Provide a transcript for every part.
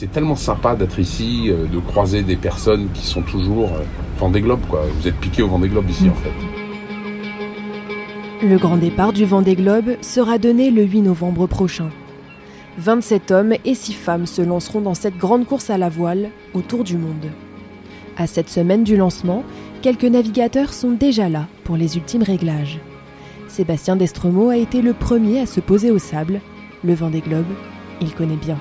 C'est tellement sympa d'être ici, euh, de croiser des personnes qui sont toujours euh, Vendée Globe, quoi. Vous êtes piqué au Vendée Globe ici, en fait. Le grand départ du Vendée Globe sera donné le 8 novembre prochain. 27 hommes et 6 femmes se lanceront dans cette grande course à la voile autour du monde. À cette semaine du lancement, quelques navigateurs sont déjà là pour les ultimes réglages. Sébastien Destremaux a été le premier à se poser au sable. Le Vendée Globe, il connaît bien.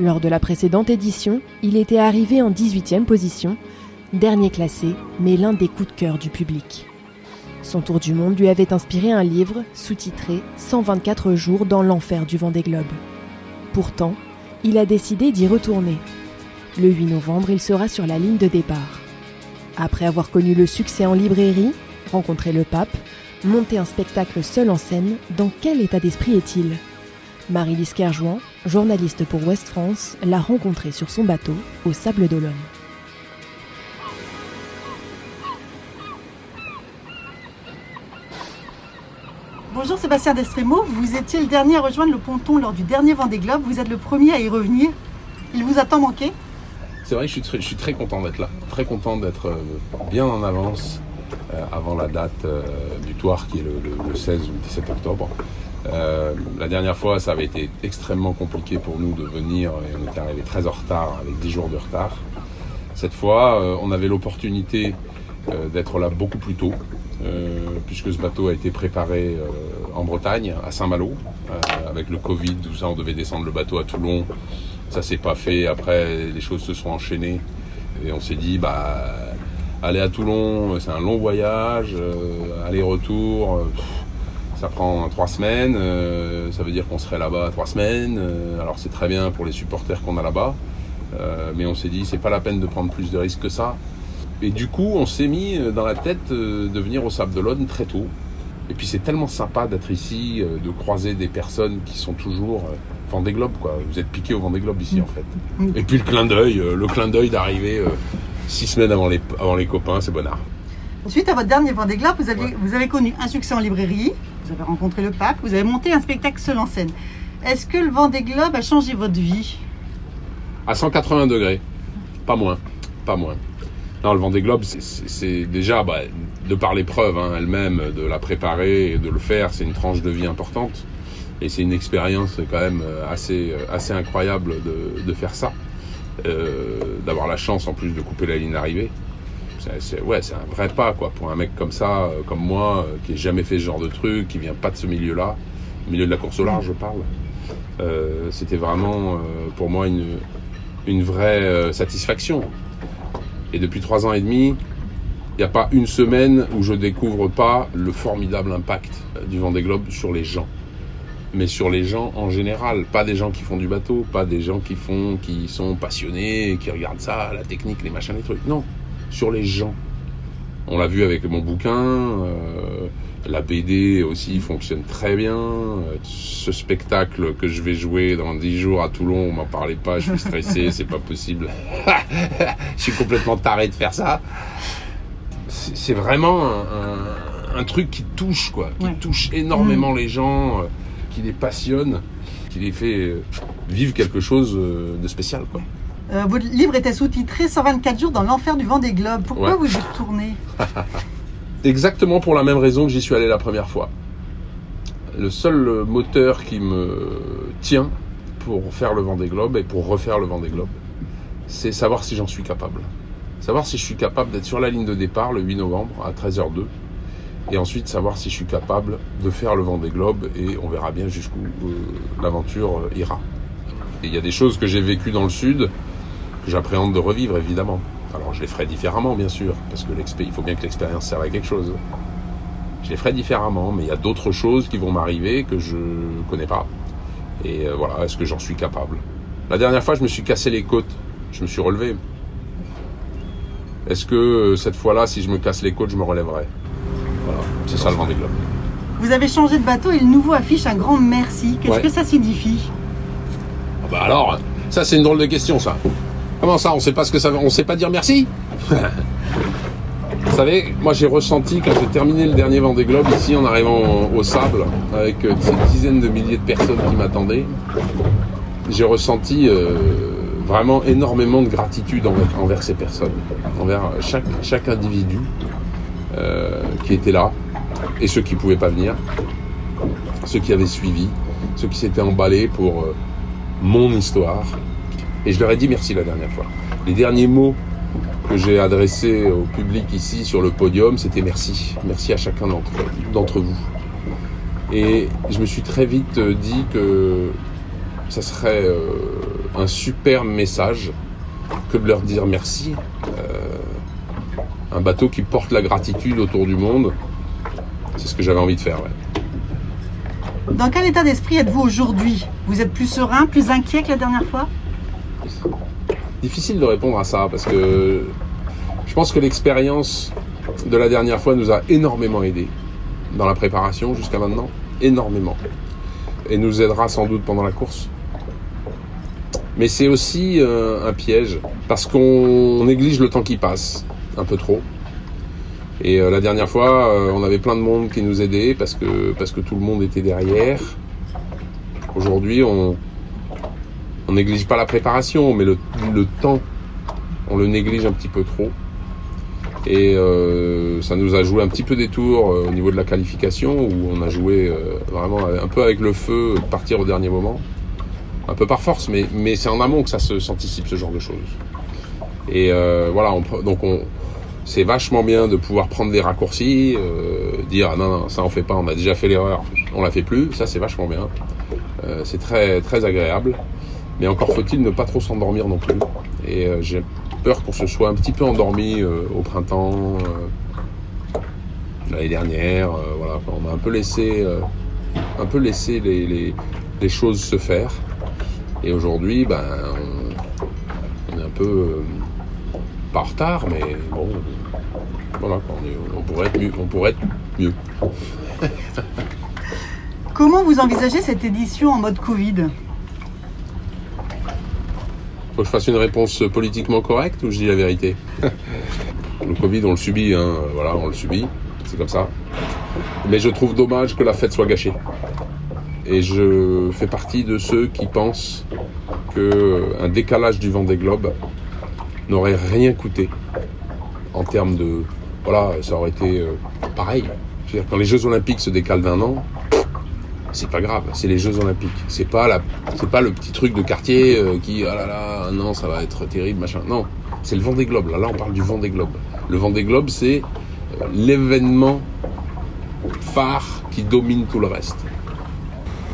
Lors de la précédente édition, il était arrivé en 18e position, dernier classé, mais l'un des coups de cœur du public. Son tour du monde lui avait inspiré un livre sous-titré 124 jours dans l'enfer du Vendée Globe. Pourtant, il a décidé d'y retourner. Le 8 novembre, il sera sur la ligne de départ. Après avoir connu le succès en librairie, rencontré le pape, monté un spectacle seul en scène, dans quel état d'esprit est-il? Marie-Lise Kerjouan, journaliste pour Ouest France, l'a rencontré sur son bateau au Sable d'Olonne. Bonjour Sébastien Destremo, vous étiez le dernier à rejoindre le ponton lors du dernier Vendée Globe, vous êtes le premier à y revenir. Il vous a tant manqué C'est vrai que je suis très, je suis très content d'être là, très content d'être euh, bien en avance euh, avant la date euh, du Tour qui est le, le- le 16 ou 17 octobre. Euh, la dernière fois, ça avait été extrêmement compliqué pour nous de venir et on était arrivé très en retard, avec 10 jours de retard. Cette fois, euh, on avait l'opportunité euh, d'être là beaucoup plus tôt, puisque ce bateau a été préparé en Bretagne, à Saint-Malo. Avec le Covid, tout ça, on devait descendre le bateau à Toulon. Ça s'est pas fait. Après, les choses se sont enchaînées. Et on s'est dit, bah, aller à Toulon, c'est un long voyage. Aller-retour, ça prend trois semaines. euh, ça veut dire qu'on serait là-bas trois semaines. euh, alors c'est très bien pour les supporters qu'on a là-bas. Euh, mais on s'est dit, c'est pas la peine de prendre plus de risques que ça. Et du coup, on s'est mis dans la tête de venir au Sable d'Olonne très tôt. Et puis c'est tellement sympa d'être ici, de croiser des personnes qui sont toujours Vendée Globe, quoi. Vous êtes piqué au Vendée Globe ici, en fait. Et puis le clin d'œil, le clin d'œil d'arriver six semaines avant les, avant les copains, c'est bonnard. Suite à votre dernier Vendée Globe, vous avez, vous avez connu un succès en librairie, vous avez rencontré le pape, vous avez monté un spectacle seul en scène. Est-ce que le Vendée Globe a changé votre vie? À 180 degrés, pas moins, pas moins. Non, le Vendée Globe, c'est- déjà, bah, de par l'épreuve hein, elle-même, de la préparer et de le faire, c'est une tranche de vie importante. Et c'est une expérience quand même euh, assez, euh, assez incroyable de, de faire ça. Euh, D'avoir la chance en plus de couper la ligne d'arrivée. C'est- ouais, c'est un vrai pas quoi pour un mec comme ça, euh, comme moi, euh, qui n'a jamais fait ce genre de truc, qui vient pas de ce milieu-là, milieu de la course au large, je parle. Euh, C'était vraiment pour moi une, une vraie satisfaction. Et depuis trois ans et demi, il n'y a pas une semaine où je découvre pas le formidable impact du Vendée Globe sur les gens. Mais sur les gens en général, pas des gens qui font du bateau, pas des gens qui font, qui sont passionnés, qui regardent ça, la technique, les machins, les trucs. Non, sur les gens. On l'a vu avec mon bouquin, euh, la BD aussi fonctionne très bien. Euh, Ce spectacle que je vais jouer dans dix jours à Toulon, on m'en parlait pas, je suis stressé, c'est pas possible. je suis complètement taré de faire ça. C'est vraiment un, un- un truc qui touche, quoi, qui Ouais. touche énormément les gens, euh, qui les passionne, qui les fait vivre quelque chose de spécial, quoi. Euh, Votre livre était sous-titré 124 jours dans l'enfer du Vendée Globe. Pourquoi Ouais. vous y retournez Exactement pour la même raison que j'y suis allé la première fois. Le seul euh, moteur qui me tient pour faire le Vendée Globe et pour refaire le Vendée Globe, c'est savoir si j'en suis capable. Savoir si je suis capable d'être sur la ligne de départ le 8 novembre à 13h02 et ensuite savoir si je suis capable de faire le Vendée Globe et on verra bien jusqu'où euh, l'aventure ira. Et il y a des choses que j'ai vécues dans le sud j'appréhende de revivre évidemment. Alors je les ferai différemment bien sûr, parce que il faut bien que l'expérience serve à quelque chose. Je les ferai différemment, mais il y a d'autres choses qui vont m'arriver que je connais pas. Et euh, voilà, est-ce que j'en suis capable? La dernière fois, je me suis cassé les côtes, je me suis relevé. Est-ce que euh, cette fois-là, si je me casse les côtes, je me relèverai? Voilà, c'est ça le Vendée Globe. Vous avez changé de bateau et le nouveau affiche un grand merci. Qu'est-ce Ouais. que ça signifie? Ah bah alors, ça c'est une drôle de question ça. Comment ça, on sait pas ce que ça on sait pas dire merci Vous savez, moi j'ai ressenti quand j'ai terminé le dernier Vendée Globe ici en arrivant au, sable avec euh, ces dizaines de milliers de personnes qui m'attendaient, j'ai ressenti euh, vraiment énormément de gratitude envers, ces personnes, envers chaque, individu euh, qui était là et ceux qui ne pouvaient pas venir, ceux qui avaient suivi, ceux qui s'étaient emballés pour mon histoire. Et je leur ai dit merci la dernière fois. Les derniers mots que j'ai adressés au public ici sur le podium, c'était merci. Merci à chacun d'entre vous. Et je me suis très vite dit que ça serait euh, un super message que de leur dire merci. Euh, un bateau qui porte la gratitude autour du monde, c'est ce que j'avais envie de faire. Dans quel état d'esprit êtes-vous aujourd'hui? Vous êtes plus serein, plus inquiet que la dernière fois? Difficile de répondre à ça parce que je pense que l'expérience de la dernière fois nous a énormément aidé dans la préparation jusqu'à maintenant, énormément, et nous aidera sans doute pendant la course. Mais c'est aussi euh, un piège parce qu'on néglige le temps qui passe un peu trop. Et euh, la dernière fois, euh, on avait plein de monde qui nous aidait parce que, parce que tout le monde était derrière. Aujourd'hui, on on néglige pas la préparation, mais le, temps, on le néglige un petit peu trop. Et euh, ça nous a joué un petit peu des tours au niveau de la qualification, où on a joué vraiment un peu avec le feu, partir au dernier moment. Un peu par force, mais, c'est en amont que ça s'anticipe ce genre de choses. Et voilà, on, donc on, c'est vachement bien de pouvoir prendre des raccourcis, euh, dire ah non, non, ça on fait pas, on a déjà fait l'erreur, on la fait plus, ça c'est vachement bien. Euh, c'est très très agréable, mais encore faut-il ne pas trop s'endormir non plus. Et euh, j'ai peur qu'on se soit un petit peu endormi au printemps, l'année dernière, voilà, on a un peu laissé, un peu laissé les, choses se faire. Et aujourd'hui, ben, on, on, est un peu pas en retard, mais bon, voilà, on, pourrait être mieux. On pourrait être mieux. Comment vous envisagez cette édition en mode Covid? Je fasse une réponse politiquement correcte ou je dis la vérité? Le Covid, on le subit, hein, voilà, on le subit, c'est comme ça. Mais je trouve dommage que la fête soit gâchée. Et je fais partie de ceux qui pensent qu'un décalage du vent des globes n'aurait rien coûté en termes de. Voilà, ça aurait été euh, pareil. dire, quand les Jeux Olympiques se décalent d'un an, c'est pas grave, c'est les Jeux Olympiques. C'est pas la, c'est pas le petit truc de quartier euh, qui, ah là là, un an, ça va être terrible, machin. Non, c'est le vent des globes. Là, là, on parle du vent des globes. Le vent des globes, c'est euh, l'événement phare qui domine tout le reste.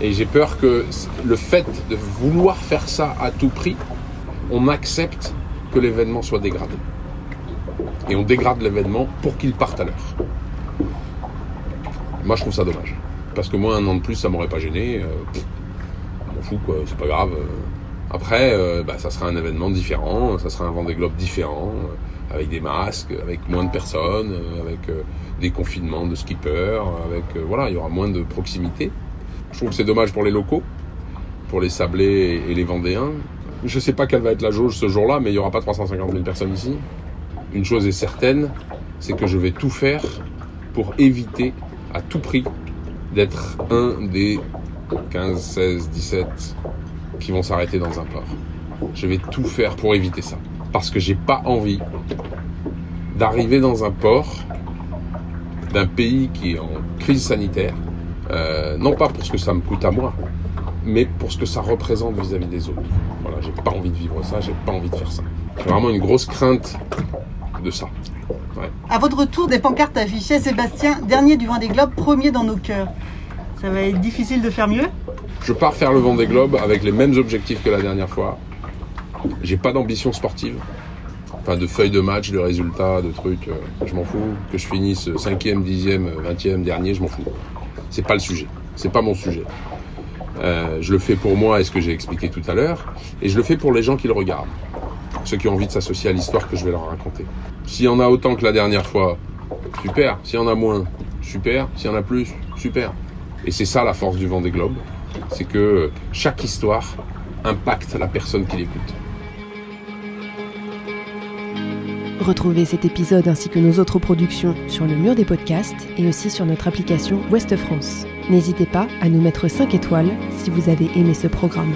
Et j'ai peur que le fait de vouloir faire ça à tout prix, on accepte que l'événement soit dégradé. Et on dégrade l'événement pour qu'il parte à l'heure. Moi, je trouve ça dommage. Parce que moi, un an de plus, ça m'aurait pas gêné. Euh, m'en fout, quoi. C'est pas grave. Après, euh, bah, ça sera un événement différent. Ça sera un Vendée Globe différent. Euh, avec des masques, avec moins de personnes, avec des confinements de skippers. Avec, voilà, il y aura moins de proximité. Je trouve que c'est dommage pour les locaux, pour les Sablés et les Vendéens. Je ne sais pas quelle va être la jauge ce jour-là, mais il n'y aura pas 350 000 personnes ici. Une chose est certaine, c'est que je vais tout faire pour éviter à tout prix d'être un des 15, 16, 17 qui vont s'arrêter dans un port. Je vais tout faire pour éviter ça. Parce que j'ai pas envie d'arriver dans un port d'un pays qui est en crise sanitaire, euh, non pas pour ce que ça me coûte à moi, mais pour ce que ça représente vis-à-vis des autres. Voilà, j'ai pas envie de vivre ça, j'ai pas envie de faire ça. J'ai vraiment une grosse crainte de ça. Ouais. À votre retour, des pancartes affichaient Sébastien, dernier du Vendée Globe, premier dans nos cœurs. Ça va être difficile de faire mieux Je pars faire le Vendée Globe avec les mêmes objectifs que la dernière fois. J'ai pas d'ambition sportive. Enfin, de feuilles de match, de résultats, de trucs. Euh, je m'en fous. Que je finisse 5e, 10e, 20e, dernier, je m'en fous. C'est pas le sujet. C'est pas mon sujet. Euh, je le fais pour moi et ce que j'ai expliqué tout à l'heure, et je le fais pour les gens qui le regardent, ceux qui ont envie de s'associer à l'histoire que je vais leur raconter. S'il y en a autant que la dernière fois, super. S'il y en a moins, super. S'il y en a plus, super. Et c'est ça la force du vent des globes, c'est que chaque histoire impacte la personne qui l'écoute. Retrouvez cet épisode ainsi que nos autres productions sur le mur des podcasts et aussi sur notre application Ouest France. N'hésitez pas à nous mettre 5 étoiles si vous avez aimé ce programme.